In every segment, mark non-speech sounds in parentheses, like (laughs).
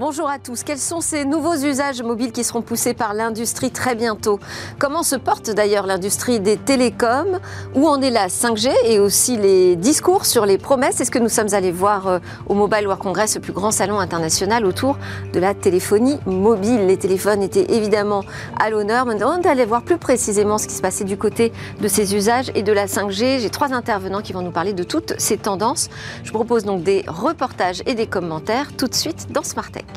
Bonjour à tous. Quels sont ces nouveaux usages mobiles qui seront poussés par l'industrie très bientôt? Comment se porte d'ailleurs l'industrie des télécoms? Où en est la 5G et aussi les discours sur les promesses? C'est ce que nous sommes allés voir euh, au Mobile World Congress, le plus grand salon international autour de la téléphonie mobile? Les téléphones étaient évidemment à l'honneur. Maintenant, on allait voir plus précisément ce qui se passait du côté de ces usages et de la 5G. J'ai trois intervenants qui vont nous parler de toutes ces tendances. Je propose donc des reportages et des commentaires tout de suite dans Smart Tech.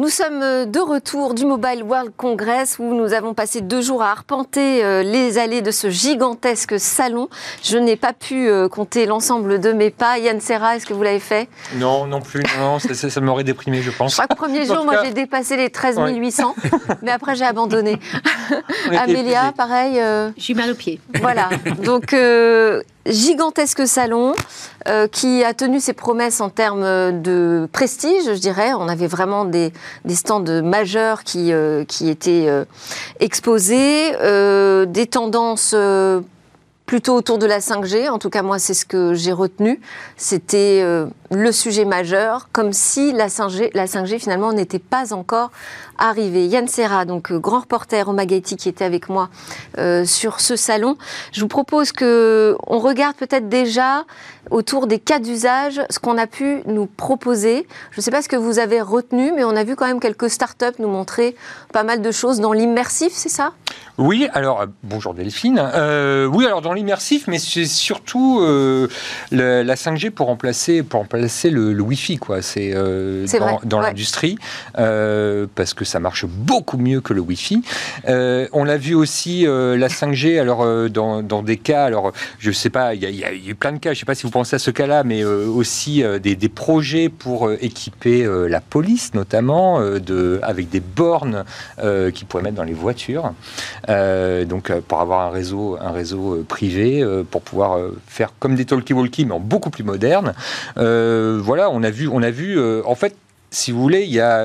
Nous sommes euh, de retour du Mobile World Congress où nous avons passé deux jours à arpenter euh, les allées de ce gigantesque salon. Je n'ai pas pu euh, compter l'ensemble de mes pas. Yann Serra, est-ce que vous l'avez fait? Non, non plus. Non, ça, m'aurait déprimé, je pense. Chaque premier (laughs) jour, moi, j'ai dépassé les 13 800, (laughs) mais après, j'ai abandonné. Amélia, pareil. J'ai mal au pied. Voilà. Donc, gigantesque salon euh, qui a tenu ses promesses en termes de prestige, je dirais. On avait vraiment des, stands majeurs qui, euh, étaient euh, exposés, des tendances plutôt autour de la 5G. En tout cas, moi, c'est ce que j'ai retenu. C'était le sujet majeur, comme si la 5G, la 5G finalement n'était pas encore arrivée. Yann Serra, donc grand reporter au Magaiti qui était avec moi sur ce salon. Je vous propose que on regarde peut-être déjà autour des cas d'usage, ce qu'on a pu nous proposer. Je ne sais pas ce que vous avez retenu, mais on a vu quand même quelques startups nous montrer pas mal de choses dans l'immersif, c'est ça? Oui, alors, euh, bonjour Delphine. Euh, oui, alors dans l'immersif, mais c'est surtout euh, la 5G pour remplacer, pour remplacer le, Wi-Fi, quoi. C'est dans, dans l'industrie, parce que ça marche beaucoup mieux que le Wi-Fi. on l'a vu aussi, la 5G, alors dans, dans, des cas, alors je sais pas, il y, y, a eu plein de cas, je sais pas si vous à ce cas-là, mais euh, aussi euh, des, projets pour euh, équiper la police, notamment, de, avec des bornes qu'ils pourraient mettre dans les voitures. donc, pour avoir un réseau, un réseau privé, pour pouvoir faire comme des talkie-walkie, mais en beaucoup plus moderne. voilà, on a vu, on a vu en fait, si vous voulez, il y a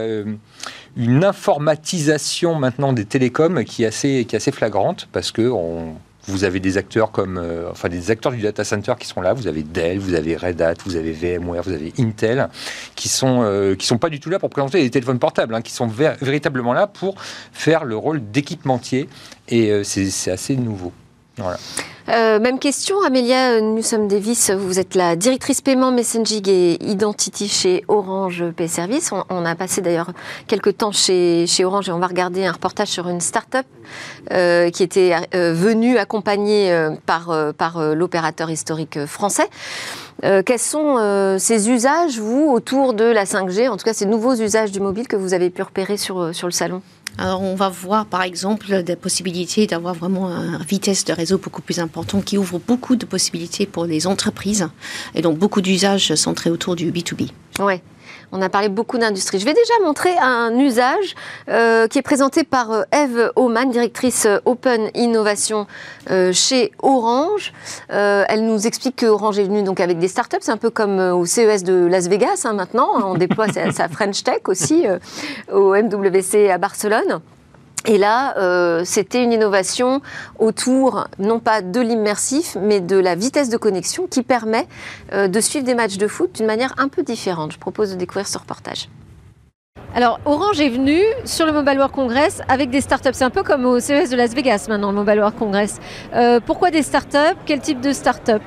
une informatisation maintenant des télécoms qui est assez, qui est assez flagrante parce que vous avez des acteurs comme, euh, enfin des acteurs du data center qui sont là. Vous avez Dell, vous avez Red Hat, vous avez VMware, vous avez Intel, qui sont euh, qui sont pas du tout là pour présenter des téléphones portables, hein, qui sont véritablement là pour faire le rôle d'équipementier. Et euh, c'est assez nouveau. Euh, même question, Amélia Nous sommes Davis, vous êtes la directrice paiement, messaging et identity chez Orange Pay Service. On, a passé d'ailleurs quelques temps chez, Orange et on va regarder un reportage sur une start-up euh, qui était euh, venue accompagnée par, par l'opérateur historique français. quels sont ces usages, vous, autour de la 5G, en tout cas ces nouveaux usages du mobile que vous avez pu repérer sur, sur le salon? Alors, on va voir par exemple des possibilités d'avoir vraiment une vitesse de réseau beaucoup plus important qui ouvre beaucoup de possibilités pour les entreprises et donc beaucoup d'usages centrés autour du B2B. Ouais. On a parlé beaucoup d'industrie. Je vais déjà montrer un usage euh, qui est présenté par euh, Eve Oman, directrice euh, Open Innovation chez Orange. elle nous explique que Orange est venu donc avec des startups, c'est un peu comme au CES de Las Vegas hein, maintenant. On déploie (laughs) sa, French Tech aussi au MWC à Barcelone. Et là, euh, c'était une innovation autour, non pas de l'immersif, mais de la vitesse de connexion qui permet euh, de suivre des matchs de foot d'une manière un peu différente. Je propose de découvrir ce reportage. Alors, Orange est venu sur le Mobile World Congress avec des startups. C'est un peu comme au CES de Las Vegas maintenant, le Mobile World Congress. Euh, pourquoi des startups? Quel type de startups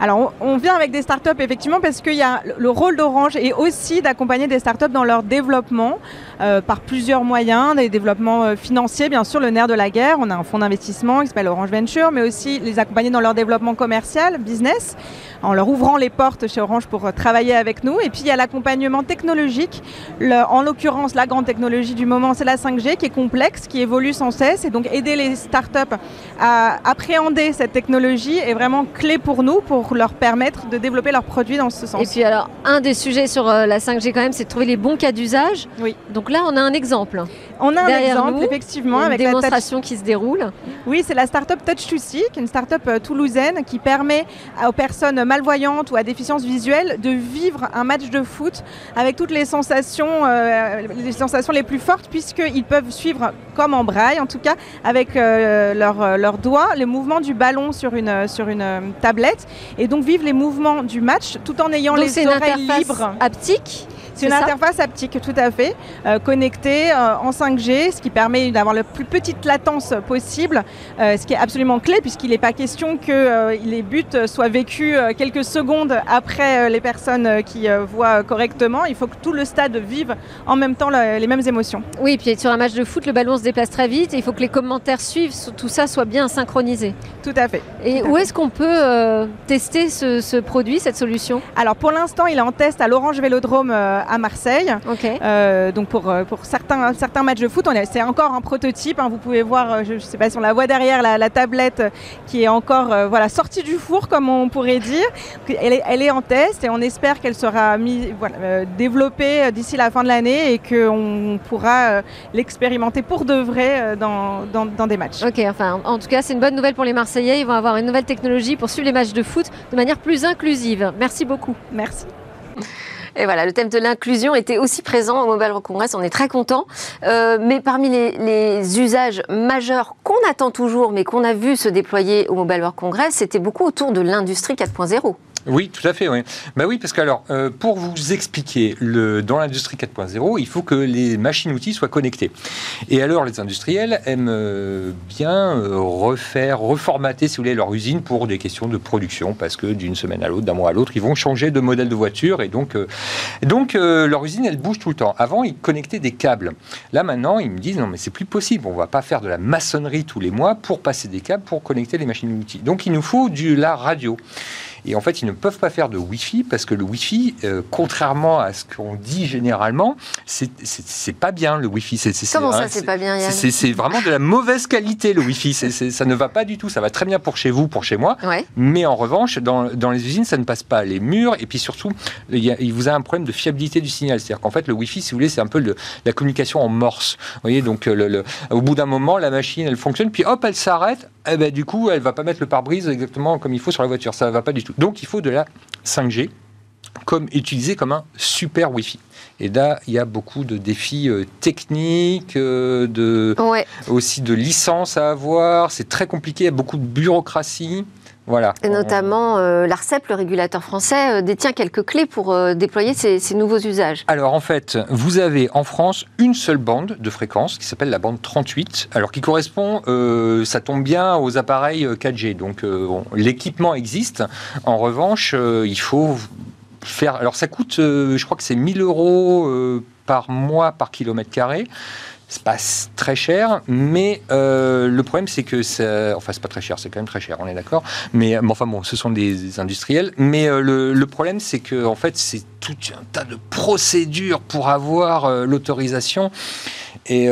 alors, on, vient avec des startups effectivement parce qu'il y a le rôle d'Orange est aussi d'accompagner des startups dans leur développement euh, par plusieurs moyens, des développements euh, financiers, bien sûr, le nerf de la guerre. On a un fonds d'investissement qui s'appelle Orange Venture, mais aussi les accompagner dans leur développement commercial, business, en leur ouvrant les portes chez Orange pour euh, travailler avec nous. Et puis, il y a l'accompagnement technologique. en l'occurrence, la grande technologie du moment, c'est la 5G, qui est complexe, qui évolue sans cesse. Et donc, aider les startups à appréhender cette technologie est vraiment clé pour nous, pour leur permettre de développer leurs produits dans ce sens. Et puis, alors, un des sujets sur la 5G, quand même, c'est de trouver les bons cas d'usage. Oui. Donc, là, on a un exemple. On a un exemple, effectivement, avec la démonstration qui se déroule. Oui, c'est la start-up Touch2See, qui est une start-up euh, toulousaine qui permet aux personnes malvoyantes ou à déficience visuelle de vivre un match de foot avec toutes les sensations, euh, les sensations les plus fortes, puisqu'ils peuvent suivre, comme en braille en tout cas, avec euh, leurs doigts, les mouvements du ballon sur une, sur une tablette, et donc vivre les mouvements du match tout en ayant les oreilles libres. haptique c'est une interface haptique, tout à fait, euh, connectée euh, en 5G, ce qui permet d'avoir la plus petite latence possible, euh, ce qui est absolument clé puisqu'il n'est pas question que les buts soient vécus quelques secondes après les personnes qui voient correctement. Il faut que tout le stade vive en même temps les mêmes émotions. Oui, puis sur un match de foot, le ballon se déplace très vite et il faut que les commentaires suivent, tout ça soit bien synchronisé. Tout à fait. Et où est-ce qu'on peut tester ce, ce, produit, cette solution? Alors pour l'instant, il est en test à l'Orange Vélodrome à Marseille. Euh, donc pour, euh, pour certains, certains matchs de foot, c'est encore un prototype. Hein. vous pouvez voir, euh, je ne sais pas si on la voit derrière, la, tablette qui est encore voilà, sortie du four, comme on pourrait dire. Elle est, elle est en test et on espère qu'elle sera mis, voilà, développée d'ici la fin de l'année et qu'on pourra l'expérimenter pour de vrai dans, dans, dans, des matchs. Ok, enfin, en tout cas, c'est une bonne nouvelle pour les Marseillais. Ils vont avoir une nouvelle technologie pour suivre les matchs de foot de manière plus inclusive. Merci beaucoup. Merci. Et voilà, le thème de l'inclusion était aussi présent au Mobile World Congress, on est très content. Euh, mais parmi les, usages majeurs qu'on attend toujours, mais qu'on a vu se déployer au Mobile World Congress, c'était beaucoup autour de l'industrie 4.0. Oui, tout à fait. Oui. Bah oui, parce que alors, euh, pour vous expliquer, dans l'industrie 4.0, il faut que les machines-outils soient connectés. Et alors, les industriels aiment euh, bien euh, refaire, reformater, si vous voulez, leur usine pour des questions de production, parce que d'une semaine à l'autre, d'un mois à l'autre, ils vont changer de modèle de voiture, et donc, donc leur usine, elle bouge tout le temps. Avant, ils connectaient des câbles. Là, maintenant, ils me disent non, mais c'est plus possible. On va pas faire de la maçonnerie tous les mois pour passer des câbles pour connecter les machines-outils. Donc, il nous faut du la radio. Et en fait, ils ne peuvent pas faire de Wi-Fi parce que le Wi-Fi, euh, contrairement à ce qu'on dit généralement, c'est pas bien le Wi-Fi. Comment ça, c'est pas bien C'est vraiment de la mauvaise qualité le Wi-Fi. ça ne va pas du tout. Ça va très bien pour chez vous, pour chez moi. Mais en revanche, dans, dans, les usines, ça ne passe pas les murs. Et puis surtout, il, y a, il vous a un problème de fiabilité du signal. C'est-à-dire qu'en fait, le Wi-Fi, si vous voulez, c'est un peu la communication en morse. Vous voyez, donc le, au bout d'un moment, la machine, elle fonctionne, puis hop, elle s'arrête. Et eh ben, du coup, elle va pas mettre le pare-brise exactement comme il faut sur la voiture. Ça ne va pas du tout. Donc il faut de la 5G comme utilisé comme un super Wi-Fi. Et là, il y a beaucoup de défis euh, techniques, euh, de, aussi de licences à avoir. C'est très compliqué, il y a beaucoup de bureaucratie. Voilà. Et notamment, euh, l'ARCEP, le régulateur français, détient quelques clés pour déployer ces, ces, nouveaux usages. Alors en fait, vous avez en France une seule bande de fréquence qui s'appelle la bande 38, alors qui correspond, ça tombe bien aux appareils 4G. Donc l'équipement existe. En revanche, il faut faire. Alors ça coûte, je crois que c'est 1000 euros par mois par kilomètre carré c'est pas très cher, mais euh, le problème c'est que ça, enfin c'est pas très cher, c'est quand même très cher, on est d'accord. Mais, enfin bon, ce sont des industriels. Mais euh, le, problème c'est que en fait c'est tout un tas de procédures pour avoir euh, l'autorisation. Et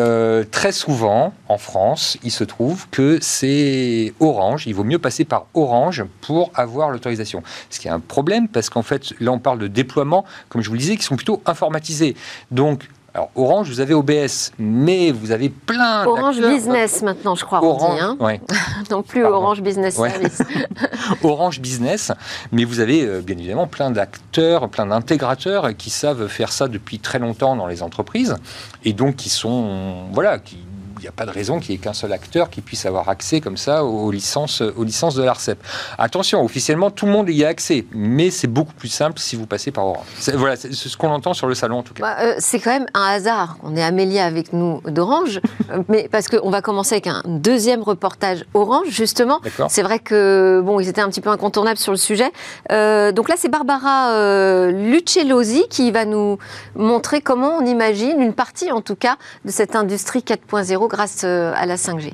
très souvent, en France, il se trouve que c'est Orange. Il vaut mieux passer par Orange pour avoir l'autorisation. Ce qui est un problème parce qu'en fait, là, on parle de déploiement, comme je vous le disais, qui sont plutôt informatisés. Donc, alors Orange, vous avez OBS, mais vous avez plein Orange Business maintenant, je crois. Orange, hein. (laughs) non plus Orange Business Service. (laughs) Orange Business, mais vous avez euh, bien évidemment plein d'acteurs, plein d'intégrateurs qui savent faire ça depuis très longtemps dans les entreprises et donc qui sont voilà qui il n'y a pas de raison qu'il n'y ait qu'un seul acteur qui puisse avoir accès comme ça aux licences, aux licences de l'ARCEP. Attention, officiellement, tout le monde y a accès, mais c'est beaucoup plus simple si vous passez par Orange. Voilà, c'est ce qu'on entend sur le salon en tout cas. Bah, euh, c'est quand même un hasard. On est Amélie avec nous d'Orange, (laughs) euh, mais parce qu'on va commencer avec un deuxième reportage Orange, justement. C'est vrai que, bon, ils étaient un petit peu incontournables sur le sujet. Euh, donc là, c'est Barbara Lucellosi qui va nous montrer comment on imagine une partie, en tout cas, de cette industrie 4.0 grâce euh, à la 5G.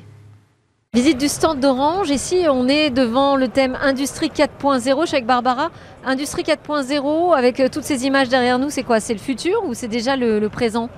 Visite du stand d'Orange. Ici, on est devant le thème Industrie 4.0. Je suis avec Barbara. Industrie 4.0, avec euh, toutes ces images derrière nous, c'est quoi? C'est le futur ou c'est déjà le, présent?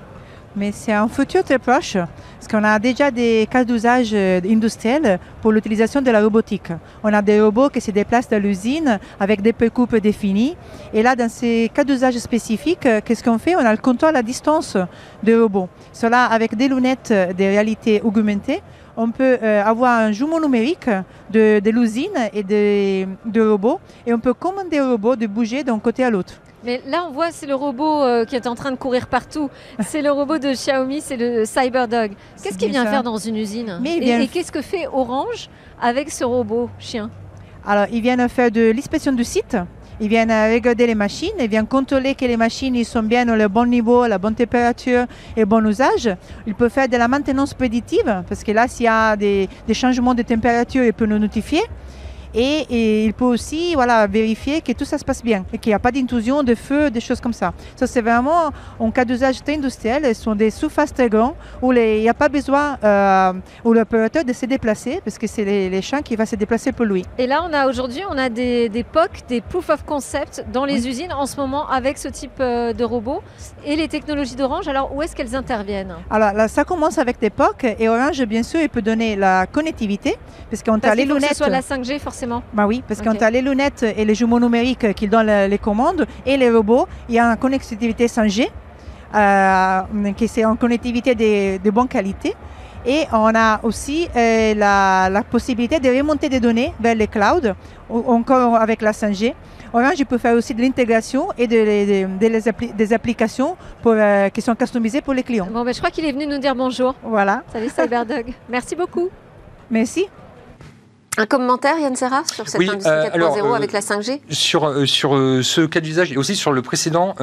Mais c'est un futur très proche. Parce qu'on a déjà des cas d'usage euh, industriels pour l'utilisation de la robotique. On a des robots qui se déplacent dans l'usine avec des précoupes définies. Et là, dans ces cas d'usage spécifiques, euh, qu'est-ce qu'on fait? On a le contrôle à distance des robots. Cela avec des lunettes de réalité augmentée on peut euh, avoir un jumeau numérique de, l'usine et des de robots et on peut commander au robot de bouger d'un côté à l'autre. Mais là, on voit, c'est le robot euh, qui est en train de courir partout. C'est le robot de Xiaomi, c'est le CyberDog. Qu'est-ce qu'il vient faire dans une usine Et, qu'est-ce que fait Orange avec ce robot chien? Alors, il vient faire de l'inspection du site. Il vient regarder les machines, il vient contrôler que les machines sont bien au bon niveau, la bonne température et le bon usage. Il peut faire de la maintenance prédictive, parce que là, s'il y a des, des changements de température, il peut nous notifier. Et, il peut aussi voilà, vérifier que tout ça se passe bien et qu'il n'y a pas d'intrusion de feu, des choses comme ça. Ça, c'est vraiment un cas d'usage très industriel. Ce sont des surfaces très grandes où il n'y a pas besoin euh, où l'opérateur de se déplacer parce que c'est les, champs qui vont se déplacer pour lui. Et là, on a aujourd'hui, on a des, des POC, des proof of concept dans les usines en ce moment avec ce type euh, de robots et les technologies d'Orange. Alors, où est-ce qu'elles interviennent? Alors là, ça commence avec des POC et Orange, bien sûr, il peut donner la connectivité parce qu'on a les lunettes. Que ce soit la 5G forcément bah oui, parce qu'on a les lunettes et les jumeaux numériques qui donnent les commandes et les robots, il y a une connectivité 5G, euh, qui c'est une connectivité de, de, bonne qualité. Et on a aussi euh, la, possibilité de remonter des données vers les clouds, encore avec la 5G. Orange peut faire aussi de l'intégration et des applications pour, euh, qui sont customisées pour les clients. Bon, ben, je crois qu'il est venu nous dire bonjour. Voilà. Salut Cyberdog. (laughs) Merci beaucoup. Merci. Un commentaire, Yann Serra, sur cette industrie 4.0 euh, euh, avec la 5G Sur, euh, sur ce cas d'usage et aussi sur le précédent,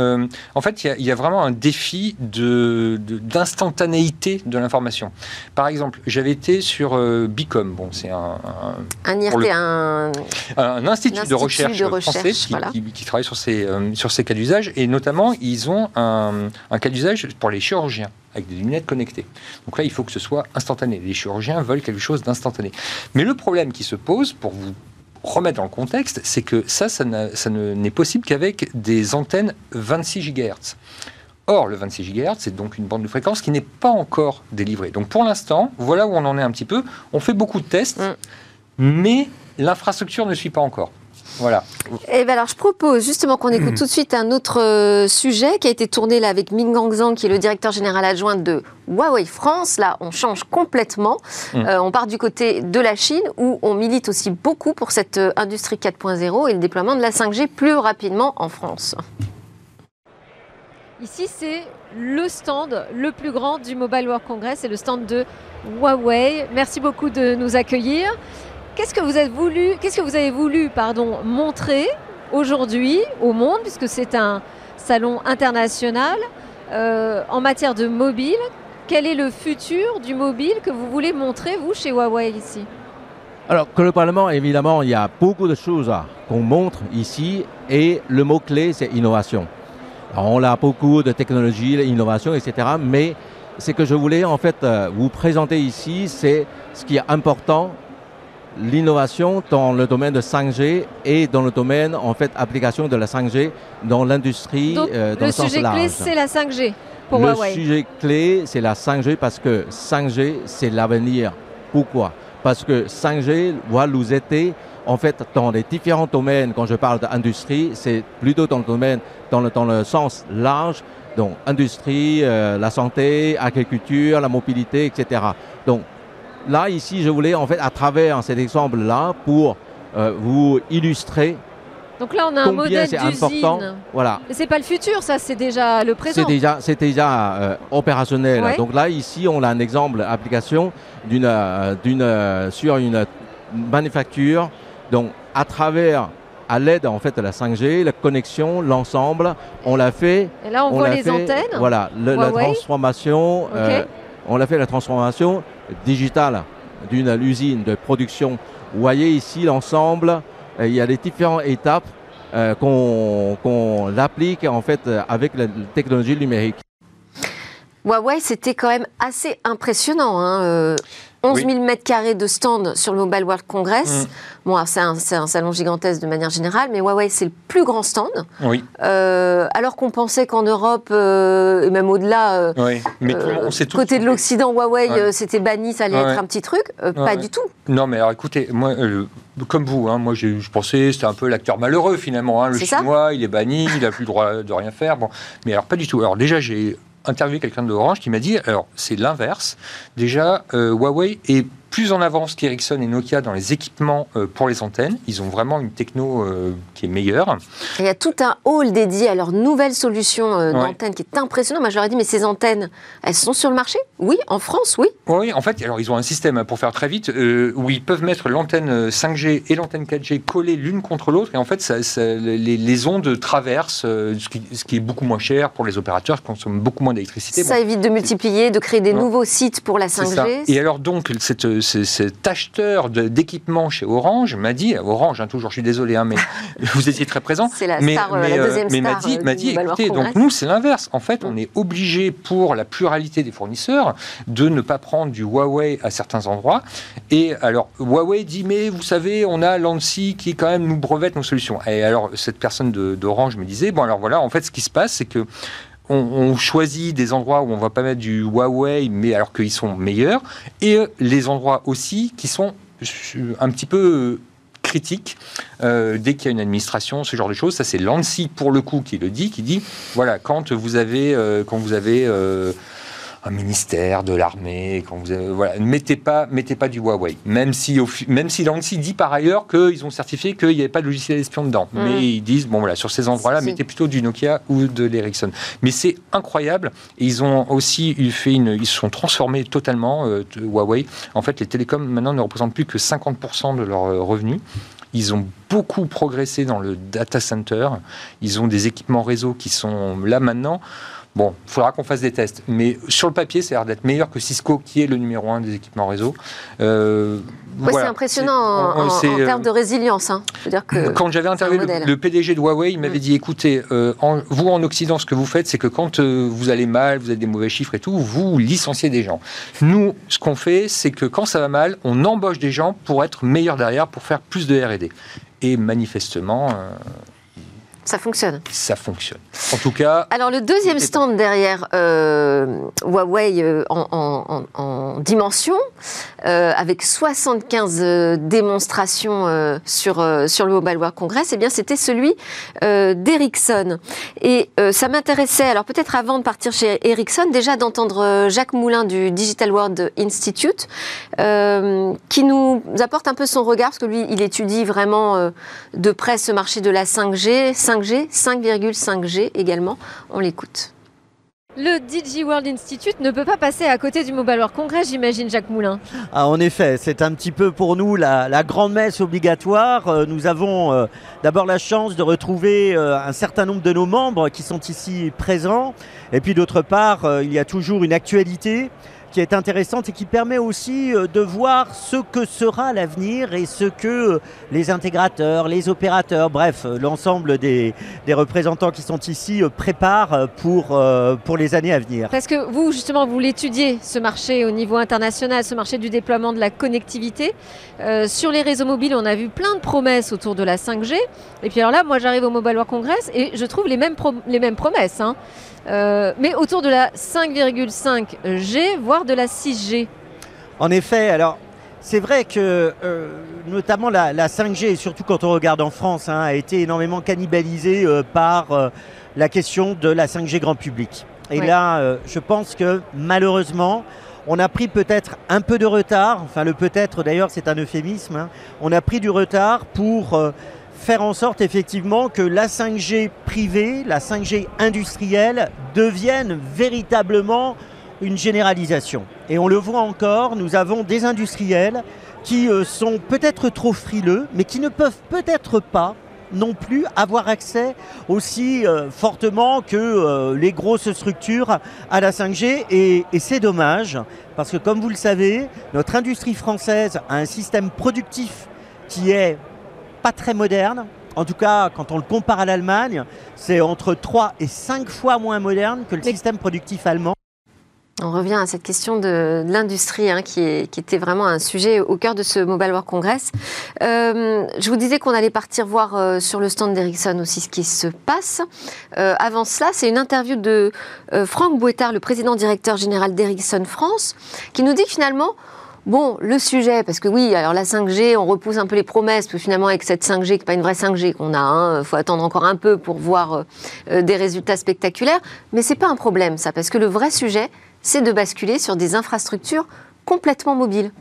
en fait, il y, a vraiment un défi d'instantanéité de, de l'information. Par exemple, j'avais été sur Bicom, bon, c'est un, un, IRT, un, un, institut, de recherche, français qui, travaille sur ces, sur ces cas d'usage, et notamment, ils ont un, un cas d'usage pour les chirurgiens avec des lunettes connectées. Donc là, il faut que ce soit instantané. Les chirurgiens veulent quelque chose d'instantané. Mais le problème qui se pose, pour vous remettre dans le contexte, c'est que ça, ça, n'est possible qu'avec des antennes 26 GHz. Or, le 26 GHz, c'est donc une bande de fréquence qui n'est pas encore délivrée. Donc pour l'instant, voilà où on en est un petit peu. On fait beaucoup de tests, mm. mais l'infrastructure ne suit pas encore. Voilà. Et eh ben alors, je propose justement qu'on écoute (clears throat) tout de suite un autre euh, sujet qui a été tourné là avec Ming Zhang, qui est le directeur général adjoint de Huawei France. Là, on change complètement. Mm. Euh, on part du côté de la Chine, où on milite aussi beaucoup pour cette euh, industrie 4.0 et le déploiement de la 5G plus rapidement en France. Ici, c'est le stand le plus grand du Mobile World Congress, c'est le stand de Huawei. Merci beaucoup de nous accueillir. Qu'est-ce que vous avez voulu, montrer aujourd'hui au monde, puisque c'est un salon international euh, en matière de mobile? Quel est le futur du mobile que vous voulez montrer, vous, chez Huawei ici? Alors, globalement, évidemment, il y a beaucoup de choses qu'on montre ici et le mot-clé, c'est innovation. on a beaucoup de technologies, innovation, etc. Mais ce que je voulais en fait euh, vous présenter ici, c'est ce qui est important l'innovation dans le domaine de 5G et dans le domaine en fait application de la 5G dans l'industrie euh, dans le, sens sujet clé c'est la 5G pour le Huawei. Le sujet clé c'est la 5G parce que 5G c'est l'avenir. Pourquoi? Parce que 5G va nous aider en fait dans les différents domaines. Quand je parle d'industrie, c'est plutôt dans le domaine dans le, dans le sens large. Donc industrie, euh, la santé, agriculture, la mobilité, etc. Donc là, ici, je voulais, en fait, à travers cet exemple-là, pour euh, vous illustrer donc là, on a un modèle d'usine. Voilà. C'est pas le futur, ça, c'est déjà le présent. C'est déjà, c'est déjà euh, opérationnel. Donc là, ici, on a un exemple d'application d'une, euh, d'une, sur une manufacture. Donc, à travers, à l'aide en fait de la 5G, la connexion, l'ensemble, on l'a fait. Et là, on, voit les antennes. Voilà, la transformation. On l'a fait la transformation digitale d'une usine de production. Vous voyez ici l'ensemble, euh, il y a les différentes étapes euh, qu'on applique en fait avec la technologie numérique. Huawei, c'était quand même assez impressionnant. Hein, euh. 11 000 mètres carrés de stand sur le Mobile World Congress. Mm. Bon, c'est un, un, salon gigantesque de manière générale, mais Huawei, c'est le plus grand stand. Oui. Euh, alors qu'on pensait qu'en Europe, et même au-delà, oui. mais on sait tout côté de l'Occident, Huawei, c'était banni, ça allait être un petit truc. pas du tout. Non, mais alors écoutez, moi, comme vous, hein, moi je pensais c'était un peu l'acteur malheureux finalement. Hein, le chinois, il est banni, il n'a plus le droit de rien faire. Bon, mais alors pas du tout. Alors déjà, j'ai interviewé quelqu'un de Orange qui m'a dit alors c'est l'inverse. Déjà, euh, Huawei est plus en avance qu'Ericsson et Nokia dans les équipements euh, pour les antennes. Ils ont vraiment une techno euh, qui est meilleure. il y a tout un hall dédié à leur nouvelle solution euh, d'antenne qui est impressionnant. Moi, je leur ai dit, mais ces antennes, elles sont sur le marché? Oui, en France, oui. Oui, en fait, alors ils ont un système, hein, pour faire très vite, où ils peuvent mettre l'antenne 5G et l'antenne 4G collées l'une contre l'autre. Et en fait, ça, les, ondes traversent, ce qui, est beaucoup moins cher pour les opérateurs qui consomment beaucoup moins d'électricité. Ça évite de multiplier, de créer des nouveaux sites pour la 5G. Et alors donc, cette cet acheteur d'équipement chez Orange m'a dit, Orange, hein, toujours, je suis désolé, hein, mais (laughs) vous étiez très présent. C'est la mais, star, euh, la deuxième mais m'a dit, m'a dit écoutez, donc nous, c'est l'inverse. En fait, on est obligé, pour la pluralité des fournisseurs, de ne pas prendre du Huawei à certains endroits. Et alors, Huawei dit, mais vous savez, on a l'ANSI qui, quand même, nous brevette nos solutions. Et alors, cette personne d'Orange me disait, bon, alors voilà, en fait, ce qui se passe, c'est que on, choisit des endroits où on va pas mettre du Huawei, mais alors qu'ils sont meilleurs, et euh, les endroits aussi qui sont un petit peu euh, critiques euh, dès qu'il y a une administration, ce genre de choses. Ça, c'est l'ANSI pour le coup qui le dit, qui dit voilà, quand vous avez, quand vous avez un ministère, de l'armée, quand vous voilà, ne mettez pas, mettez pas du Huawei. Même si, même si l'ANSI dit par ailleurs qu'ils ont certifié qu'il n'y avait pas de logiciel espion dedans. Mm. Mais ils disent, bon voilà, sur ces endroits-là, mettez plutôt du Nokia ou de l'Ericsson. Mais c'est incroyable. Ils ont aussi fait une, ils se sont transformés totalement, euh, Huawei. En fait, les télécoms maintenant ne représentent plus que 50% de leurs euh, revenus. Ils ont beaucoup progressé dans le data center. Ils ont des équipements réseau qui sont là maintenant. Bon, il faudra qu'on fasse des tests. Mais sur le papier, ça a l'air d'être meilleur que Cisco, qui est le numéro un des équipements réseau. Euh, C'est impressionnant en, termes euh, de résilience. Hein. dire que quand j'avais interviewé le, PDG de Huawei, il m'avait mm. dit écoutez, euh, vous en Occident, ce que vous faites, c'est que quand euh, vous allez mal, vous avez des mauvais chiffres et tout, vous licenciez des gens. Nous, ce qu'on fait, c'est que quand ça va mal, on embauche des gens pour être meilleurs derrière, pour faire plus de RD. Et manifestement. Ça fonctionne. Ça fonctionne. En tout cas. Alors le deuxième stand derrière euh, Huawei euh, en, dimension, euh, avec 75 démonstrations sur, sur le Mobile World Congress, eh bien c'était celui d'Ericsson. Et ça m'intéressait, alors peut-être avant de partir chez Ericsson, déjà d'entendre Jacques Moulin du Digital World Institute, qui nous apporte un peu son regard, parce que lui, il étudie vraiment de près ce marché de la 5G. 5G, 5,5G également. On l'écoute. Le DG World Institute ne peut pas passer à côté du Mobile World Congress, j'imagine, Jacques Moulin. Ah, en effet, c'est un petit peu pour nous la, grande messe obligatoire. Euh, nous avons euh, d'abord la chance de retrouver euh, un certain nombre de nos membres qui sont ici présents. Et puis d'autre part, il y a toujours une actualité qui est intéressante et qui permet aussi euh, de voir ce que sera l'avenir et ce que euh, les intégrateurs, les opérateurs, bref, euh, l'ensemble des, représentants qui sont ici préparent pour, pour les années à venir. Parce que vous, justement, vous l'étudiez, ce marché au niveau international, ce marché du déploiement de la connectivité. sur les réseaux mobiles, on a vu plein de promesses autour de la 5G. Et puis alors là, moi j'arrive au Mobile World Congress et je trouve les mêmes, les mêmes promesses. Hein. Euh, mais autour de la 5,5G, voire de la 6G. En effet, alors c'est vrai que euh, notamment la, 5G, et surtout quand on regarde en France, hein, a été énormément cannibalisée euh, par la question de la 5G grand public. Et là, je pense que malheureusement, on a pris peut-être un peu de retard, enfin le peut-être d'ailleurs c'est un euphémisme, hein. on a pris du retard pour faire en sorte effectivement que la 5G privée, la 5G industrielle devienne véritablement une généralisation. Et on le voit encore, nous avons des industriels qui euh, sont peut-être trop frileux, mais qui ne peuvent peut-être pas non plus avoir accès aussi euh, fortement que euh, les grosses structures à la 5G. Et, et c'est dommage, parce que comme vous le savez, notre industrie française a un système productif qui est pas très moderne. En tout cas, quand on le compare à l'Allemagne, c'est entre 3 et 5 fois moins moderne que le système productif allemand. On revient à cette question de, l'industrie hein, qui, était vraiment un sujet au cœur de ce Mobile World Congress. Euh, je vous disais qu'on allait partir voir euh, sur le stand d'Ericsson aussi ce qui se passe. Euh, avant cela, c'est une interview de Franck Bouettard, le président directeur général d'Ericsson France, qui nous dit que finalement, Bon, le sujet, parce que oui, alors la 5G, on repousse un peu les promesses, puis finalement avec cette 5G, qui n'est pas une vraie 5G qu'on a, il hein, faut attendre encore un peu pour voir des résultats spectaculaires, mais c'est pas un problème ça, parce que le vrai sujet, c'est de basculer sur des infrastructures complètement mobiles.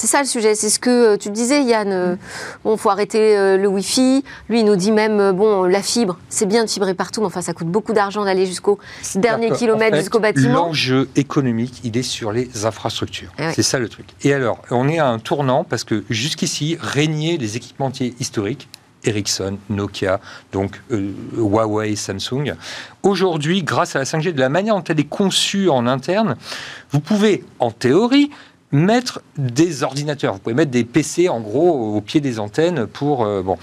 C'est ça le sujet. C'est ce que euh, tu disais, Yann. Euh, bon, faut arrêter euh, le Wi-Fi. Lui, il nous dit même, bon, la fibre, c'est bien de fibrer partout, mais enfin, ça coûte beaucoup d'argent d'aller jusqu'au dernier kilomètre, jusqu'au bâtiment. L'enjeu économique, il est sur les infrastructures. Eh c'est ça le truc. Et alors, on est à un tournant parce que jusqu'ici, régnaient les équipementiers historiques Ericsson, Nokia, donc euh, Huawei, Samsung. Aujourd'hui, grâce à la 5G, de la manière dont elle est conçue en interne, vous pouvez, en théorie, mettre des ordinateurs. Vous pouvez mettre des PC en gros au pied des antennes pour euh, bon.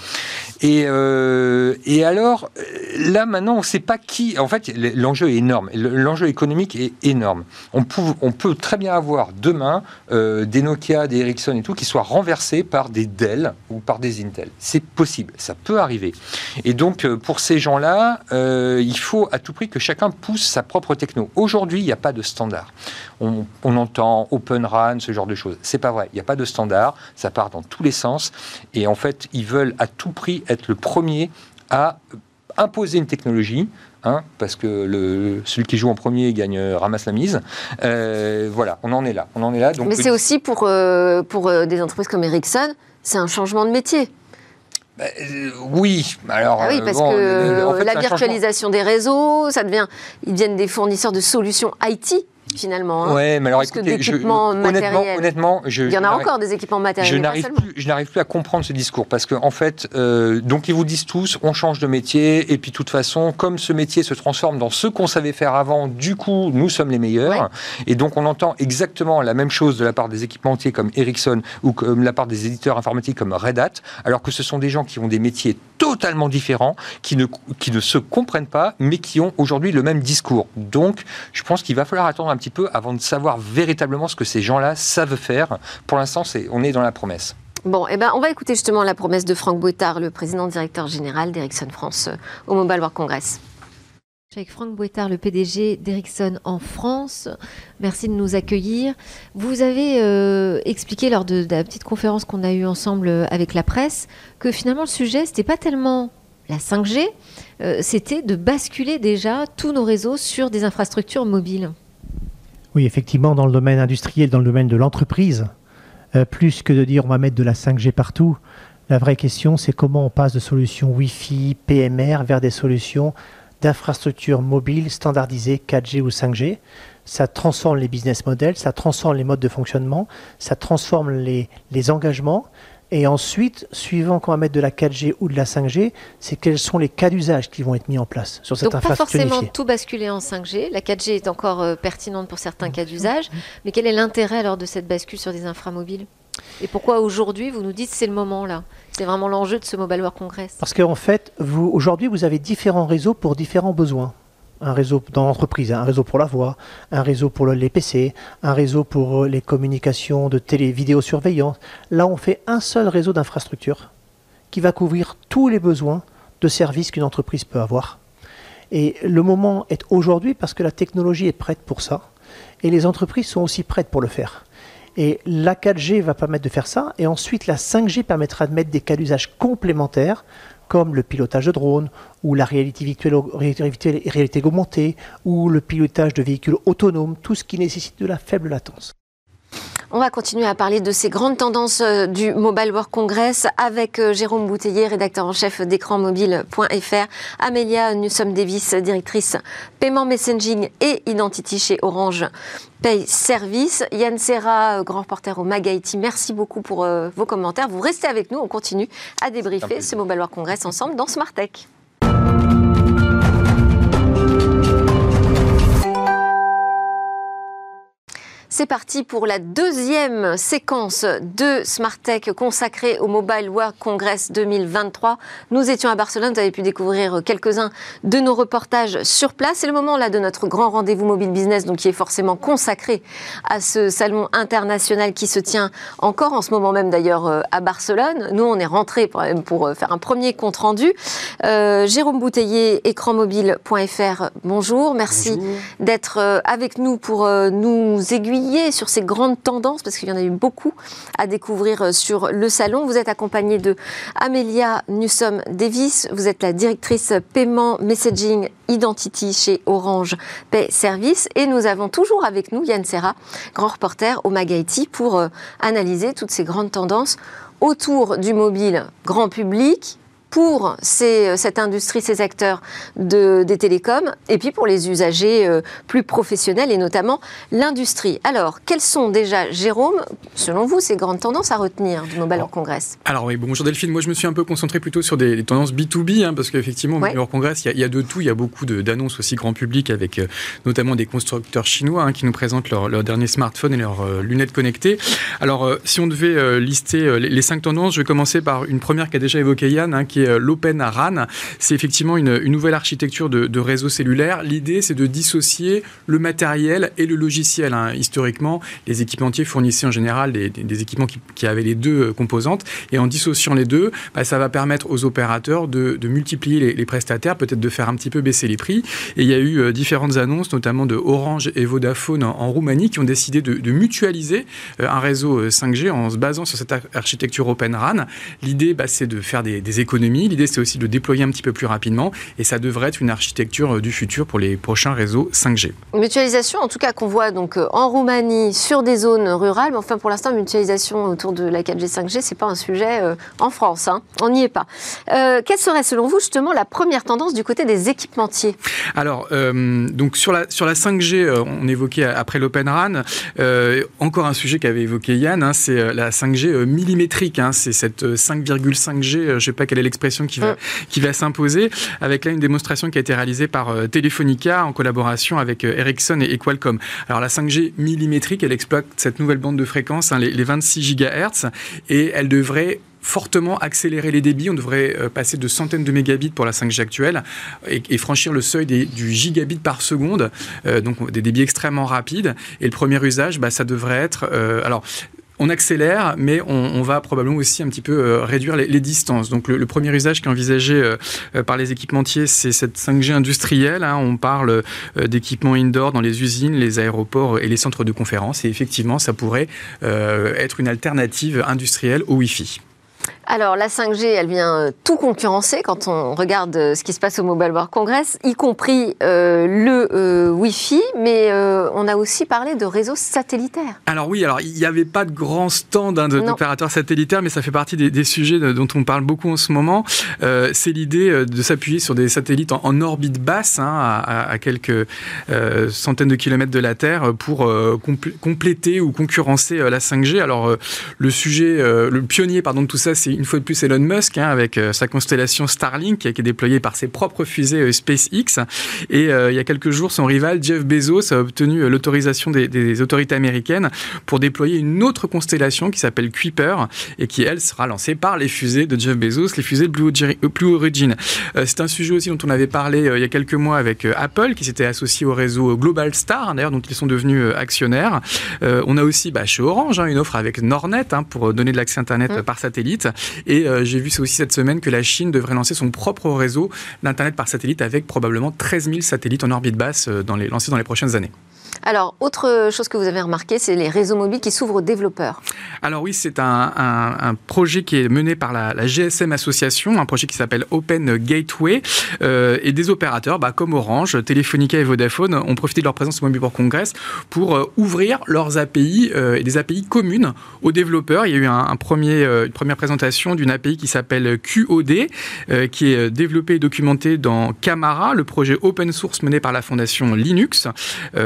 Et, euh, et alors là maintenant on ne sait pas qui. En fait l'enjeu est énorme. L'enjeu économique est énorme. On peut, on peut très bien avoir demain euh, des Nokia, des Ericsson et tout qui soient renversés par des Dell ou par des Intel. C'est possible. Ça peut arriver. Et donc pour ces gens-là, il faut à tout prix que chacun pousse sa propre techno. Aujourd'hui il n'y a pas de standard. On, on entend Open RAN ce genre de choses. C'est pas vrai. Il n'y a pas de standard. Ça part dans tous les sens. Et en fait, ils veulent à tout prix être le premier à imposer une technologie, hein, parce que le, celui qui joue en premier gagne, euh, ramasse la mise. Euh, voilà, on en est là. On en est là. Donc Mais c'est aussi pour, euh, pour des entreprises comme Ericsson, c'est un changement de métier. Bah, oui, alors. Ah oui, parce que la virtualisation des réseaux, ça devient, ils deviennent des fournisseurs de solutions IT finalement. Hein. ouais, mais alors écoutez, je, honnêtement, honnêtement, je, il y en a encore des équipements matériels. Je n'arrive plus, je n'arrive plus à comprendre ce discours parce qu'en en fait, euh, donc ils vous disent tous, on change de métier et puis de toute façon, comme ce métier se transforme dans ce qu'on savait faire avant, du coup, nous sommes les meilleurs. Et donc on entend exactement la même chose de la part des équipementiers comme Ericsson ou comme la part des éditeurs informatiques comme Red Hat, alors que ce sont des gens qui ont des métiers totalement différents, qui ne, qui ne se comprennent pas, mais qui ont aujourd'hui le même discours. Donc, je pense qu'il va falloir attendre un petit peu avant de savoir véritablement ce que ces gens-là savent faire. Pour l'instant, c'est, on est dans la promesse. Bon, eh ben, on va écouter justement la promesse de Franck Boitard, le président directeur général d'Ericsson France euh, au Mobile World Congress. Avec Franck Boitard, le PDG d'Ericsson en France. Merci de nous accueillir. Vous avez euh, expliqué lors de, de, la petite conférence qu'on a eue ensemble euh, avec la presse que finalement le sujet, c'était pas tellement la 5G, c'était de basculer déjà tous nos réseaux sur des infrastructures mobiles. Oui, effectivement, dans le domaine industriel, dans le domaine de l'entreprise, euh, plus que de dire on va mettre de la 5G partout, la vraie question c'est comment on passe de solutions Wi-Fi, PMR vers des solutions d'infrastructures mobiles standardisées 4G ou 5G. Ça transforme les business models, ça transforme les modes de fonctionnement, ça transforme les, les engagements et ensuite, suivant qu'on va mettre de la 4G ou de la 5G, c'est quels sont les cas d'usage qui vont être mis en place sur cette Donc infrastructure. Pas forcément tout basculer en 5G. La 4G est encore euh, pertinente pour certains cas d'usage, mais quel est l'intérêt alors de cette bascule sur des inframobiles? Et pourquoi aujourd'hui vous nous dites c'est le moment là? C'est vraiment l'enjeu de ce Mobile World Congress? Parce qu'en fait, aujourd'hui vous avez différents réseaux pour différents besoins un réseau dans l'entreprise, un réseau pour la voix, un réseau pour les PC, un réseau pour euh, les communications de télé, vidéosurveillance. Là, on fait un seul réseau d'infrastructures qui va couvrir tous les besoins de services qu'une entreprise peut avoir. Et le moment est aujourd'hui parce que la technologie est prête pour ça et les entreprises sont aussi prêtes pour le faire. Et la 4G va permettre de faire ça et ensuite la 5G permettra de mettre des cas d'usage complémentaires comme le pilotage de drones, ou la réalité augmentée, ou le pilotage de véhicules autonomes, tout ce qui nécessite de la faible latence. On va continuer à parler de ces grandes tendances euh, du Mobile World Congress avec euh, Jérôme Bouteiller, rédacteur en chef d'écranmobile.fr, Amélia Newsom-Davis, directrice paiement messaging et identity chez Orange Pay Service, Yann Serra, euh, grand reporter au Magaïti, merci beaucoup pour vos commentaires. Vous restez avec nous, on continue à débriefer ce Mobile World Congress ensemble dans Smart Tech. C'est parti pour la deuxième séquence de Smart Tech consacrée au Mobile World Congress 2023. Nous étions à Barcelone, vous avez pu découvrir quelques-uns de nos reportages sur place. C'est le moment là de notre grand rendez-vous mobile business, donc qui est forcément consacré à ce salon international qui se tient encore en ce moment même d'ailleurs euh, à Barcelone. Nous, on est rentré pour, euh, faire un premier compte rendu. Euh, Jérôme Bouteiller, écranmobile.fr, bonjour. Merci d'être avec nous pour nous aiguiller sur ces grandes tendances, parce qu'il y en a eu beaucoup à découvrir sur le salon. Vous êtes accompagné de Amelia Newsom Davis. Vous êtes la directrice paiement, messaging, identity chez Orange Pay Service. Et nous avons toujours avec nous Yann Serra, grand reporter au Magaiti, pour analyser toutes ces grandes tendances autour du mobile grand public, pour ces, euh, cette industrie, ces acteurs de, des télécoms, et puis pour les usagers euh, plus professionnels, et notamment l'industrie. Alors, quelles sont déjà, Jérôme, selon vous, ces grandes tendances à retenir du Mobile World Congress? Alors oui, bonjour Delphine, moi je me suis un peu concentré plutôt sur des, tendances B2B, hein, parce qu'effectivement, au Mobile World Congress, il y, a de tout, il y a beaucoup d'annonces aussi grand public, avec euh, notamment des constructeurs chinois hein, qui nous présentent leurs leur derniers smartphones et leurs lunettes connectées. Alors, si on devait lister les, cinq tendances, je vais commencer par une première qu'a déjà évoqué Yann, hein, qui est l'Open RAN. C'est effectivement une, nouvelle architecture de, réseau cellulaire. L'idée, c'est de dissocier le matériel et le logiciel. Hein. Historiquement, les équipementiers fournissaient en général des, équipements qui, avaient les deux composantes. Et en dissociant les deux, bah, ça va permettre aux opérateurs de, multiplier les, prestataires, peut-être de faire un petit peu baisser les prix. Et il y a eu euh, différentes annonces, notamment de Orange et Vodafone en, Roumanie, qui ont décidé de, mutualiser euh, un réseau 5G euh, en se basant sur cette architecture Open RAN. L'idée, bah, c'est de faire des économies L'idée, c'est aussi de déployer un petit peu plus rapidement et ça devrait être une architecture euh, du futur pour les prochains réseaux 5G. Mutualisation, en tout cas, qu'on voit donc euh, en Roumanie sur des zones rurales, mais enfin, pour l'instant, mutualisation autour de la 4G, 5G, c'est pas un sujet euh, en France. Hein. On n'y est pas. quelle serait, selon vous, justement, la première tendance du côté des équipementiers? Alors, donc sur la, sur la 5G, on évoquait après l'Open RAN, encore un sujet qu'avait évoqué Yann, hein, c'est la 5G millimétrique. Hein. c'est cette 5,5G, je sais pas quelle est l'expression qui va, mm. qui va s'imposer, avec là une démonstration qui a été réalisée par euh, Telefonica en collaboration avec euh, Ericsson et, Qualcomm. Alors la 5G millimétrique, elle exploite cette nouvelle bande de fréquence, hein, les, 26 GHz, et elle devrait fortement accélérer les débits. On devrait euh, passer de centaines de mégabits pour la 5G actuelle et, franchir le seuil des, du gigabit par seconde, donc des débits extrêmement rapides. Et le premier usage, bah, ça devrait être... alors, on accélère, mais on, va probablement aussi un petit peu euh, réduire les, distances. Donc le, premier usage qui est envisagé euh, euh, par les équipementiers, c'est cette 5G industrielle. Hein. On parle d'équipements indoor dans les usines, les aéroports et les centres de conférence. Et effectivement, ça pourrait être une alternative industrielle au Wi-Fi. Alors la 5G, elle vient euh, tout concurrencer quand on regarde euh, ce qui se passe au Mobile World Congress, y compris euh, le Wi-Fi, mais on a aussi parlé de réseaux satellitaires. Alors oui, alors il n'y avait pas de grand stand hein, d'opérateurs satellitaires, mais ça fait partie des, sujets dont on parle beaucoup en ce moment. C'est l'idée de s'appuyer sur des satellites en, orbite basse, hein, à, quelques centaines de kilomètres de la Terre, pour compléter ou concurrencer la 5G. Alors le sujet, le pionnier pardon de tout ça, c'est une fois de plus Elon Musk hein, avec euh, sa constellation Starlink qui a été déployée par ses propres fusées euh, SpaceX. Et euh, il y a quelques jours, son rival Jeff Bezos a obtenu l'autorisation des, autorités américaines pour déployer une autre constellation qui s'appelle Kuiper et qui, elle, sera lancée par les fusées de Jeff Bezos, les fusées Blue, Origin. C'est un sujet aussi dont on avait parlé il y a quelques mois avec Apple qui s'était associé au réseau Global Star, d'ailleurs, dont ils sont devenus actionnaires. on a aussi bah, chez Orange hein, une offre avec Nornet hein, pour donner de l'accès Internet mmh. par satellite. Et euh, j'ai vu aussi cette semaine que la Chine devrait lancer son propre réseau d'Internet par satellite avec probablement 13 000 satellites en orbite basse euh, dans lancés dans les prochaines années. Alors, autre chose que vous avez remarqué, c'est les réseaux mobiles qui s'ouvrent aux développeurs. Alors oui, c'est un, projet qui est mené par la, GSM Association, un projet qui s'appelle Open Gateway, euh, et des opérateurs bah, comme Orange, Telefonica et Vodafone ont profité de leur présence au Mobile World Congress pour euh, ouvrir leurs API euh, et des API communes aux développeurs. Il y a eu une première présentation d'une API qui s'appelle QOD, qui est développée et documentée dans Camara, le projet open source mené par la fondation Linux.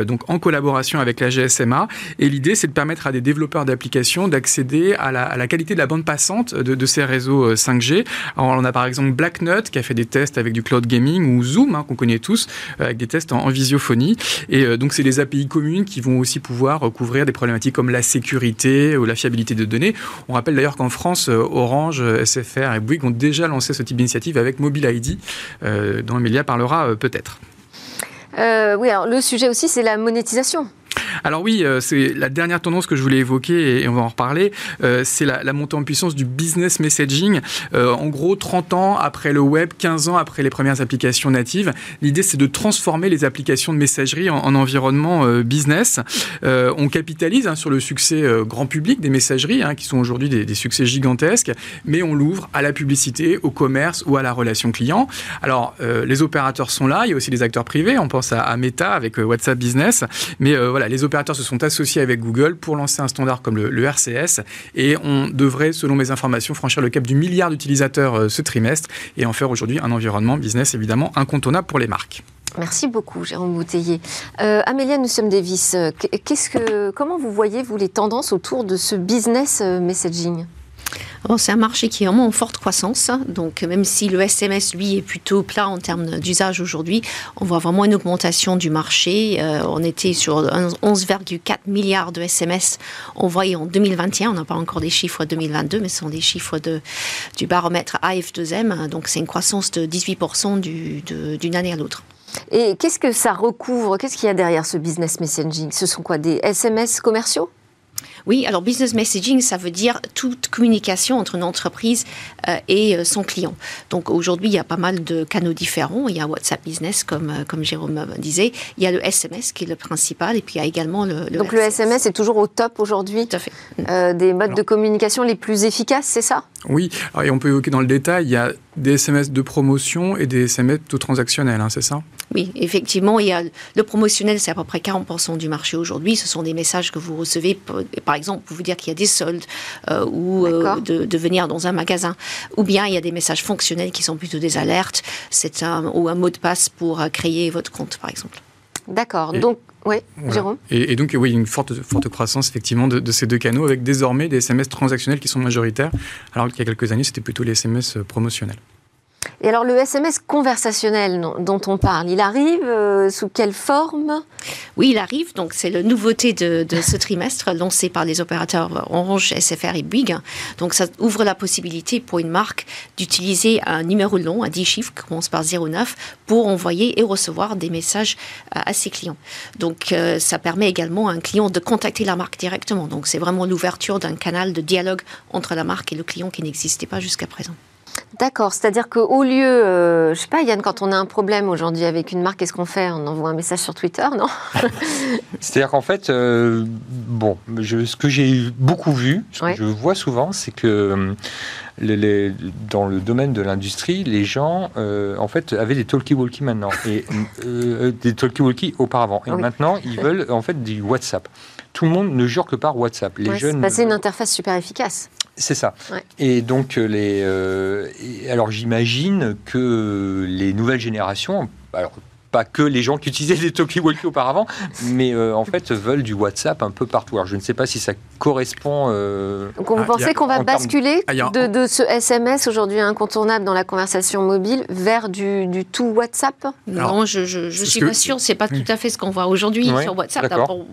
donc collaboration avec la GSMA. Et l'idée, c'est de permettre à des développeurs d'applications d'accéder à la, qualité de la bande passante de, ces réseaux 5G. Alors, on a par exemple Blacknut qui a fait des tests avec du cloud gaming ou Zoom, hein, qu'on connaît tous, avec des tests en, visiophonie. Et donc, c'est des API communes qui vont aussi pouvoir couvrir des problématiques comme la sécurité ou la fiabilité de données. On rappelle d'ailleurs qu'en France, Orange, SFR et Bouygues ont déjà lancé ce type d'initiative avec Mobile ID, dont Emilia parlera peut-être. Euh, oui, alors le sujet aussi, c'est la monétisation. Alors oui, euh, c'est la dernière tendance que je voulais évoquer et on va en reparler. Euh, c'est la, montée en puissance du business messaging. Euh, en gros, 30 ans après le web, 15 ans après les premières applications natives, l'idée c'est de transformer les applications de messagerie en, environnement business. on capitalise hein, sur le succès grand public des messageries, hein, qui sont aujourd'hui des, succès gigantesques, mais on l'ouvre à la publicité, au commerce ou à la relation client. Alors, les opérateurs sont là, il y a aussi des acteurs privés, on pense à, Meta avec WhatsApp Business, mais les opérateurs se sont associés avec Google pour lancer un standard comme le, RCS et on devrait, selon mes informations, franchir le cap du milliard d'utilisateurs euh, ce trimestre et en faire aujourd'hui un environnement business évidemment incontournable pour les marques. Merci beaucoup, Jérôme Bouteiller. Euh, Amélia, nous sommes Davis. Comment vous voyez, vous, les tendances autour de ce business euh, messaging c'est un marché qui est vraiment en forte croissance. Donc, même si le SMS, lui, est plutôt plat en termes d'usage aujourd'hui, on voit vraiment une augmentation du marché. Euh, on était sur 11,4 milliards de SMS envoyés en 2021. On n'a pas encore des chiffres 2022, mais ce sont des chiffres de, du baromètre AF2M. Donc, c'est une croissance de 18% d'une année à l'autre. Et qu'est-ce que ça recouvre? Qu'est-ce qu'il y a derrière ce business messaging? Ce sont quoi Des SMS commerciaux? Oui, alors business messaging, ça veut dire toute communication entre une entreprise euh, et euh, son client. Donc aujourd'hui, il y a pas mal de canaux différents. Il y a WhatsApp Business, comme, euh, comme Jérôme disait. Il y a le SMS qui est le principal, et puis il y a également le. Donc le SMS est toujours au top aujourd'hui Tout à fait. des modes de communication les plus efficaces, c'est ça? Oui, et on peut évoquer dans le détail, il y a des SMS de promotion et des SMS tout transactionnels, hein, c'est ça? Oui, effectivement, il y a le promotionnel, c'est à peu près 40% du marché aujourd'hui. Ce sont des messages que vous recevez, par exemple, pour vous dire qu'il y a des soldes euh, ou euh, de, venir dans un magasin. Ou bien il y a des messages fonctionnels qui sont plutôt des alertes, c'est un, ou un mot de passe pour euh, créer votre compte, par exemple. D'accord. Donc, oui, Jérôme. Et, donc, oui, une forte, forte croissance, effectivement, de, de, ces deux canaux, avec désormais des SMS transactionnels qui sont majoritaires, alors qu'il y a quelques années, c'était plutôt les SMS promotionnels. Et alors le SMS conversationnel dont on parle, il arrive euh, sous quelle forme? Oui, il arrive. Donc c'est la nouveauté de, ce trimestre (laughs) lancé par les opérateurs Orange, SFR et Bouygues. Donc ça ouvre la possibilité pour une marque d'utiliser un numéro long à 10 chiffres qui commence par 09 pour envoyer et recevoir des messages à ses clients. Donc euh, ça permet également à un client de contacter la marque directement. Donc c'est vraiment l'ouverture d'un canal de dialogue entre la marque et le client qui n'existait pas jusqu'à présent. D'accord, c'est-à-dire qu'au lieu, euh, je sais pas, Yann, quand on a un problème aujourd'hui avec une marque, qu'est-ce qu'on fait? On envoie un message sur Twitter, non? (laughs) C'est-à-dire qu'en fait, euh, bon, ce que j'ai beaucoup vu, ce que je vois souvent, c'est que euh, dans le domaine de l'industrie, les gens, en fait, avaient des talkie-walkie maintenant, et des talkie-walkie auparavant, et maintenant, ils veulent en fait du WhatsApp. Tout le monde ne jure que par WhatsApp. Les jeunes. C'est une interface super efficace. C'est ça. Et donc, euh, les, euh, alors j'imagine que les nouvelles générations, alors pas que les gens qui utilisaient des talkie-walkie auparavant, mais euh, en fait veulent du WhatsApp un peu partout. Alors je ne sais pas si ça correspond. Euh, Donc vous ah, pensez qu'on va basculer ah, de, ce SMS aujourd'hui incontournable dans la conversation mobile vers du, tout WhatsApp? Non, je ne suis pas sûre. C'est pas tout à fait ce qu'on voit aujourd'hui sur WhatsApp.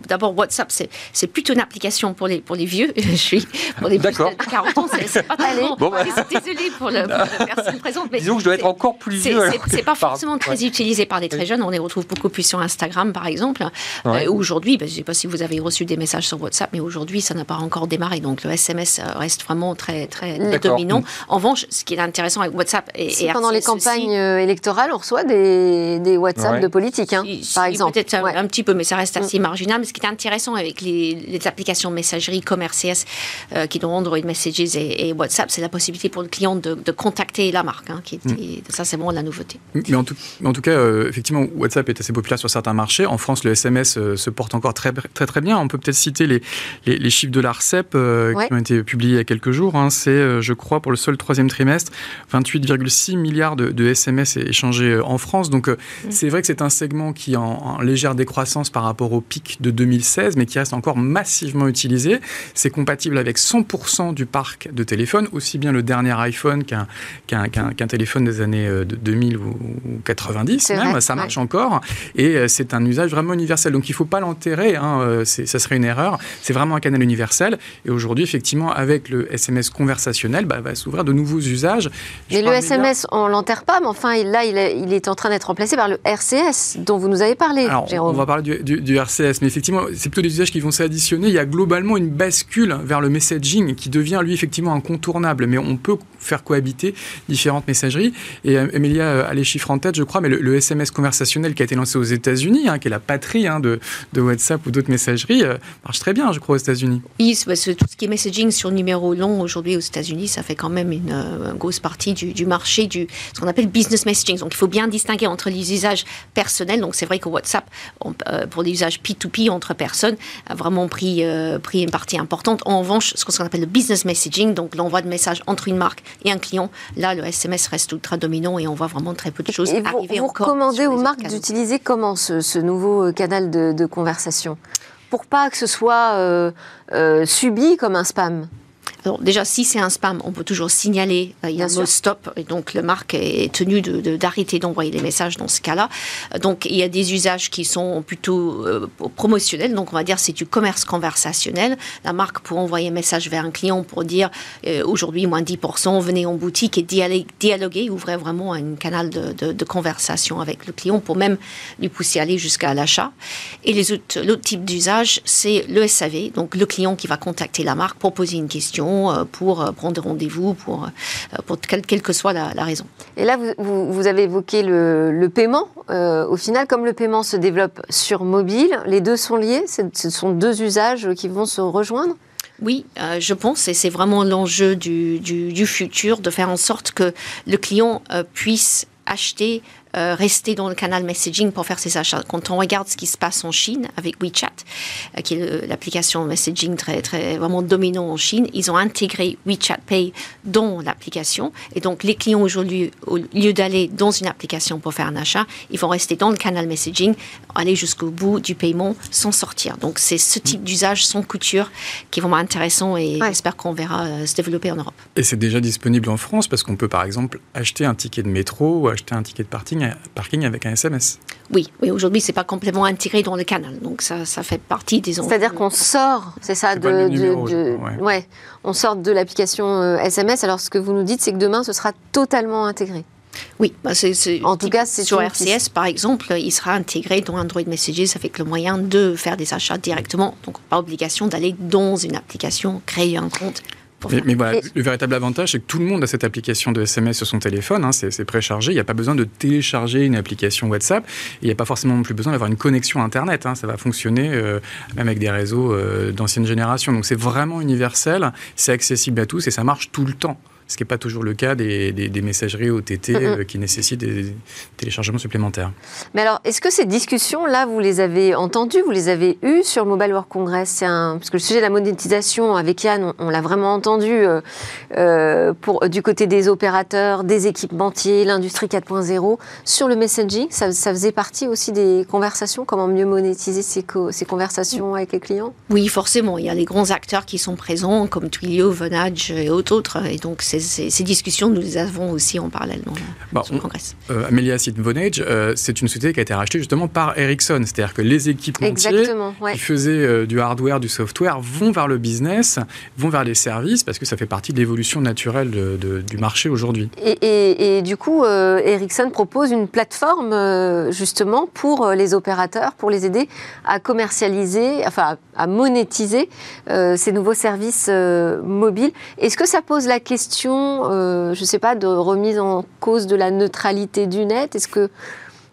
D'abord, WhatsApp, c'est plutôt une application pour les, pour les vieux. (laughs) je suis pour les plus de 40 ans. C'est pas très bon, bah. Désolée pour, le, la personne (laughs) présente. Mais Disons que je dois être encore plus vieux. C'est pas forcément très utilisé par les très jeunes. On les retrouve beaucoup plus sur Instagram, par exemple. Euh, aujourd'hui, ben, je ne sais pas si vous avez reçu des messages sur WhatsApp, mais aujourd'hui, ça n'a pas encore démarré. Donc le SMS euh, reste vraiment très, très dominant. En revanche, ce qui est intéressant avec WhatsApp et, pendant les campagnes euh, électorales, on reçoit des, des WhatsApp de politique, hein, par exemple. Peut-être un, petit peu, mais ça reste assez mm. marginal. Mais ce qui est intéressant avec les, applications messagerie comme RCS, qui sont Android Messages et, WhatsApp, c'est la possibilité pour le client de, contacter la marque. Hein, qui mm. Ça, c'est vraiment la nouveauté. Mais en tout, en tout cas, effectivement, effectivement, WhatsApp est assez populaire sur certains marchés. En France, le SMS se porte encore très très très bien. On peut peut-être citer les, les, chiffres de l'ARCEP qui ont été publiés il y a quelques jours. Hein. C'est, je crois, pour le seul troisième trimestre, 28,6 milliards de, SMS échangés en France. Donc, mm. c'est vrai que c'est un segment qui est en, légère décroissance par rapport au pic de 2016, mais qui reste encore massivement utilisé. C'est compatible avec 100% du parc de téléphones, aussi bien le dernier iPhone qu'un qu'un téléphone des années 2000 euh, ou 90 même, ça marche encore. Et euh, c'est un usage vraiment universel. Donc il ne faut pas l'enterrer, hein, euh, ça serait une erreur. C'est vraiment un canal universel. Et aujourd'hui, effectivement, avec le SMS conversationnel, bah, va s'ouvrir de nouveaux usages. mais le SMS, on l'enterre pas, mais enfin, là, il est, il est en train d'être remplacé par le RCS, dont vous nous avez parlé, Alors, On va parler du, du, RCS, mais effectivement, c'est plutôt des usages qui vont s'additionner. Il y a globalement une bascule vers le messaging qui devient, lui, effectivement, incontournable. Mais on peut faire cohabiter différentes messageries. Et Emilia euh, a les chiffres en tête, je crois, mais le, SMS conversationnel qui a été lancé aux États-Unis, hein, qui est la patrie hein, de, de, WhatsApp ou d'autres messageries, euh, marche très bien, je crois, aux États-Unis. Oui, tout ce qui est messaging sur numéro long aujourd'hui aux États-Unis, ça fait quand même une, euh, grosse partie du, marché du ce qu'on appelle business messaging. Donc il faut bien distinguer entre les usages personnels. Donc c'est vrai que WhatsApp, pour les usages P2P entre personnes, a vraiment pris, pris une partie importante. En revanche, ce qu'on appelle le business messaging, donc l'envoi de messages entre une marque et un client, là le SMS reste ultra dominant et on voit vraiment très peu de choses et vous, vous recommandez aux marques d'utiliser comment ce, nouveau euh, canal de, conversation? Pour pas que ce soit euh, euh, subi comme un spam? Alors déjà, si c'est un spam, on peut toujours signaler, il y a un mot stop, et donc le marque est tenu d'arrêter d'envoyer des messages dans ce cas-là. Donc il y a des usages qui sont plutôt euh, promotionnels, donc on va dire c'est du commerce conversationnel. La marque peut envoyer un message vers un client pour dire euh, aujourd'hui moins 10%, venez en boutique et dialoguer, ouvrir vraiment un canal de, conversation avec le client pour même lui pousser à aller jusqu'à l'achat. Et l'autre type d'usage, c'est le SAV, donc le client qui va contacter la marque pour poser une question euh, pour euh, prendre rendez-vous, pour, euh, pour quelle, que soit la, raison. Et là, vous, vous, avez évoqué le, paiement. au final, comme le paiement se développe sur mobile, les deux sont liés? Ce sont deux usages qui vont se rejoindre? Oui, je pense, et c'est vraiment l'enjeu du, du, futur, de faire en sorte que le client puisse acheter euh, rester dans le canal messaging pour faire ses achats. Quand on regarde ce qui se passe en Chine avec WeChat, euh, qui est l'application messaging très, très vraiment dominant en Chine, ils ont intégré WeChat Pay dans l'application. Et donc, les clients aujourd'hui, au lieu d'aller dans une application pour faire un achat, ils vont rester dans le canal messaging, aller jusqu'au bout du paiement sans sortir. Donc, c'est ce type d'usage sans couture qui est vraiment intéressant et j'espère qu'on verra euh, se développer en Europe. Et c'est déjà disponible en France parce qu'on peut par exemple acheter un ticket de métro ou acheter un ticket de parking parking, avec un SMS. Oui, oui aujourd'hui, c'est pas complètement intégré dans le canal, donc ça, ça fait partie des. C'est-à-dire qu'on sort, c'est ça, de, ouais. on sort de l'application SMS. Euh, Alors, ce que vous nous dites, c'est que demain, ce sera totalement intégré. Oui, bah c'est, en tout cas, c'est sur RCS par exemple, il sera intégré dans Android Messages avec le moyen de faire des achats directement. Donc, pas obligation d'aller dans une application, créer un compte mais, voilà, le véritable avantage, c'est que tout le monde a cette application de SMS sur son téléphone, hein, c'est préchargé, il n'y a pas besoin de télécharger une application WhatsApp, il n'y a pas forcément non plus besoin d'avoir une connexion Internet, hein, ça va fonctionner euh, même avec des réseaux euh, d'ancienne génération. Donc c'est vraiment universel, c'est accessible à tous et ça marche tout le temps ce qui n'est pas toujours le cas des, des, messageries OTT euh, qui nécessitent des téléchargements supplémentaires. Mais alors, est-ce que ces discussions-là, vous les avez entendues, vous les avez eues sur le Mobile World Congress? Un... Parce que le sujet de la monétisation, avec Yann, on, l'a vraiment entendu euh, euh, pour, du côté des opérateurs, des équipementiers, l'industrie 4.0. Sur le messaging, ça, faisait partie aussi des conversations? Comment mieux monétiser ces, ces conversations avec les clients? Oui, forcément. Il y a les grands acteurs qui sont présents, comme Twilio, Vonage et autres. Et donc, c'est ces, discussions, nous les avons aussi en parallèle dans, le Congrès. Euh, Amelia Vonage, euh, c'est une société qui a été rachetée justement par Ericsson. C'est-à-dire que les équipementiers qui faisaient euh, du hardware, du software, vont vers le business, vont vers les services, parce que ça fait partie de l'évolution naturelle du marché aujourd'hui. Et, du coup, euh, Ericsson propose une plateforme justement pour les opérateurs, pour les aider à commercialiser, enfin à monétiser ces nouveaux services mobiles. Est-ce que ça pose la question euh, je ne sais pas, de remise en cause de la neutralité du net Est-ce que...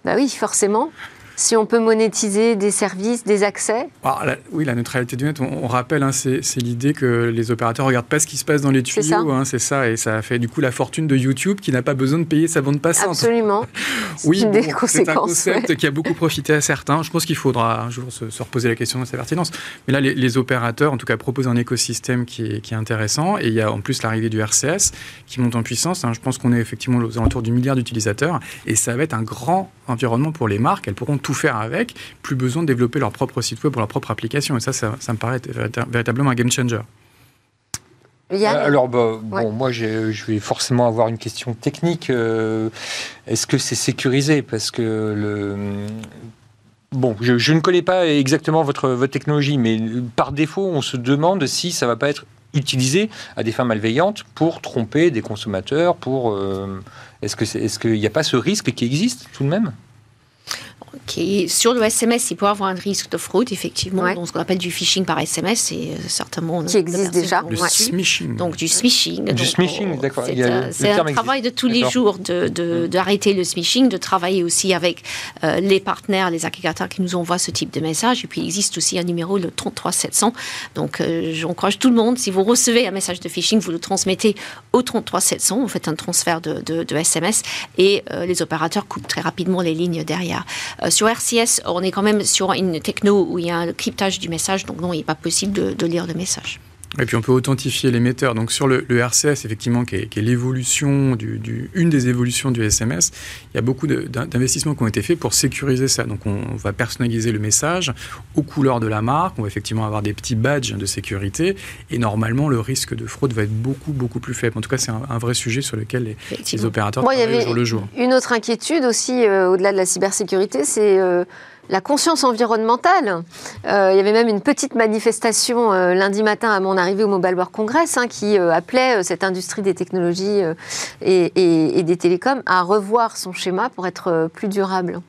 Bah oui, forcément. Si on peut monétiser des services, des accès ah, Oui, la neutralité du net, on, rappelle, hein, c'est l'idée que les opérateurs ne regardent pas ce qui se passe dans les tuyaux. Hein, c'est ça. et ça a fait du coup la fortune de YouTube qui n'a pas besoin de payer sa bande passante. Absolument. (laughs) oui, c'est un concept qui a beaucoup profité à certains. Je pense qu'il faudra un jour se, reposer la question de sa pertinence. Mais là, les, opérateurs, en tout cas, proposent un écosystème qui est, qui est, intéressant. Et il y a en plus l'arrivée du RCS qui monte en puissance. Hein. Je pense qu'on est effectivement aux alentours du milliard d'utilisateurs. Et ça va être un grand environnement pour les marques. Elles pourront tout faire avec, plus besoin de développer leur propre site web ou leur propre application. Et ça, ça, me paraît véritablement un game changer. Euh, alors, bah, bon, moi, je vais forcément avoir une question technique. Euh, est-ce que c'est sécurisé? Parce que le. Bon, je, ne connais pas exactement votre, votre technologie, mais par défaut, on se demande si ça ne va pas être utilisé à des fins malveillantes pour tromper des consommateurs. Pour euh, est-ce que est-ce qu'il n'y a pas ce risque qui existe tout de même? Sur le SMS, il peut avoir un risque de fraude, effectivement. Donc, ce qu'on appelle du phishing par SMS, c'est euh, certainement. Qui existe déjà. Du smishing. Donc, du smishing. Du smishing, d'accord. C'est un, travail de tous les jours d'arrêter de, de, le smishing, de travailler aussi avec euh, les partenaires, les agrégateurs qui nous envoient ce type de message. Et puis, il existe aussi un numéro, le 33700. Donc, euh, j'encourage tout le monde, si vous recevez un message de phishing, vous le transmettez au 33700. Vous faites un transfert de, SMS et les opérateurs coupent très rapidement les lignes derrière. Euh, RCS, on est quand même sur une techno où il y a un cryptage du message, donc non, il n'est pas possible de lire le message. Et puis on peut authentifier l'émetteur. Donc sur le, RCS, effectivement, qui est, l'évolution, du, une des évolutions du SMS, il y a beaucoup d'investissements qui ont été faits pour sécuriser ça. Donc on, va personnaliser le message aux couleurs de la marque, on va effectivement avoir des petits badges de sécurité, et normalement le risque de fraude va être beaucoup, beaucoup plus faible. En tout cas, c'est un, vrai sujet sur lequel les, opérateurs travaillent jour le jour. Une autre inquiétude aussi, euh, au-delà de la cybersécurité, c'est... Euh, la conscience environnementale. Euh, il y avait même une petite manifestation euh, lundi matin à mon arrivée au Mobile World Congress hein, qui euh, appelait cette industrie des technologies et, des télécoms à revoir son schéma pour être plus durable.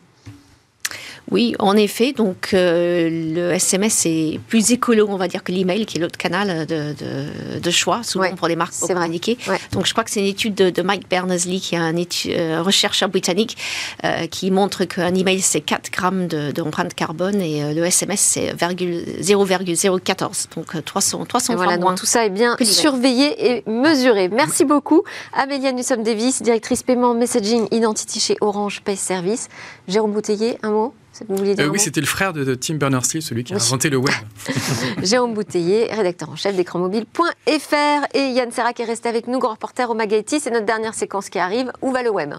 Oui, en effet. Donc, euh, le SMS est plus écolo, on va dire, que l'email, qui est l'autre canal de, choix, souvent pour les marques pour communiquer. Donc, je crois que c'est une étude de, Mike Berners-Lee, qui est un euh, chercheur britannique, euh, qui montre qu'un email, c'est 4 grammes d'empreinte carbone et le SMS, c'est 0,014. Donc, 300, 300 et voilà, donc tout ça est bien surveillé et mesuré. Merci beaucoup. Amélia Newsom-Davis, directrice paiement messaging identity chez Orange Pay Service. Jérôme Bouteiller, un mot? Euh, oui, c'était le frère de, Tim Berners-Lee, celui qui a inventé le web. (laughs) Jérôme Bouteiller, rédacteur en chef d'écranmobile.fr. Et Yann Serra qui est resté avec nous, grand reporter au Magaïti. C'est notre dernière séquence qui arrive. Où va le web?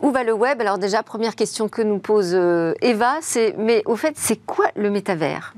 Où va le web? Alors déjà, première question que nous pose euh, Eva, c'est mais au fait, c'est quoi le métavers?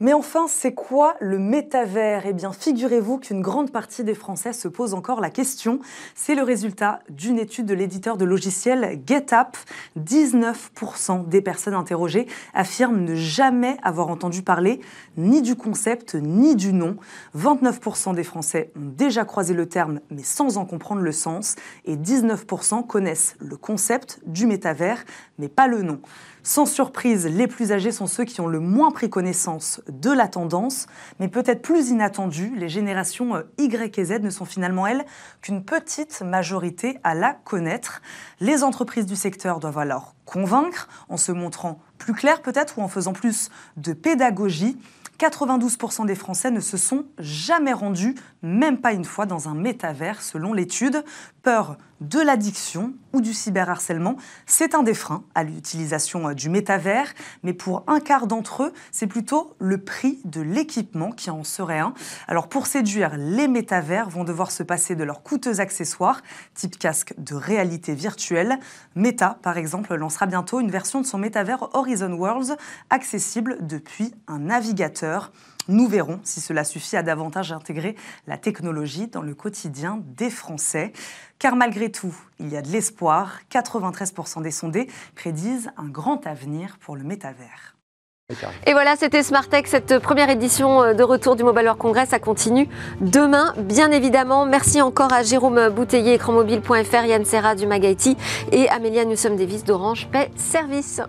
Mais enfin, c'est quoi le métavers? Eh bien, figurez-vous qu'une grande partie des Français se pose encore la question. C'est le résultat d'une étude de l'éditeur de logiciel GetApp. 19% des personnes interrogées affirment ne jamais avoir entendu parler ni du concept ni du nom. 29% des Français ont déjà croisé le terme mais sans en comprendre le sens. Et 19% connaissent le concept du métavers mais pas le nom. Sans surprise, les plus âgés sont ceux qui ont le moins pris connaissance de la tendance, mais peut-être plus inattendu, les générations euh, Y et Z ne sont finalement, elles, qu'une petite majorité à la connaître. Les entreprises du secteur doivent alors convaincre en se montrant plus claires peut-être ou en faisant plus de pédagogie. 92% des Français ne se sont jamais rendus, même pas une fois, dans un métavers, selon l'étude. De l'addiction ou du cyberharcèlement, c'est un des freins à l'utilisation euh, du métavers, mais pour un quart d'entre eux, c'est plutôt le prix de l'équipement qui en serait un. Alors pour séduire, les métavers vont devoir se passer de leurs coûteux accessoires, type casque de réalité virtuelle. Meta, par exemple, lancera bientôt une version de son métavers Horizon Worlds accessible depuis un navigateur. Nous verrons si cela suffit à davantage intégrer la technologie dans le quotidien des Français. Car malgré tout, il y a de l'espoir. 93% des sondés prédisent un grand avenir pour le métavers. Et voilà, c'était Tech, cette première édition euh, de retour du Mobile World Congress. Ça continue demain, bien évidemment. Merci encore à Jérôme Bouteiller, écranmobile.fr, Yann Serra du Magaiti et Amélia Newsom-Davis d'Orange Pay Service.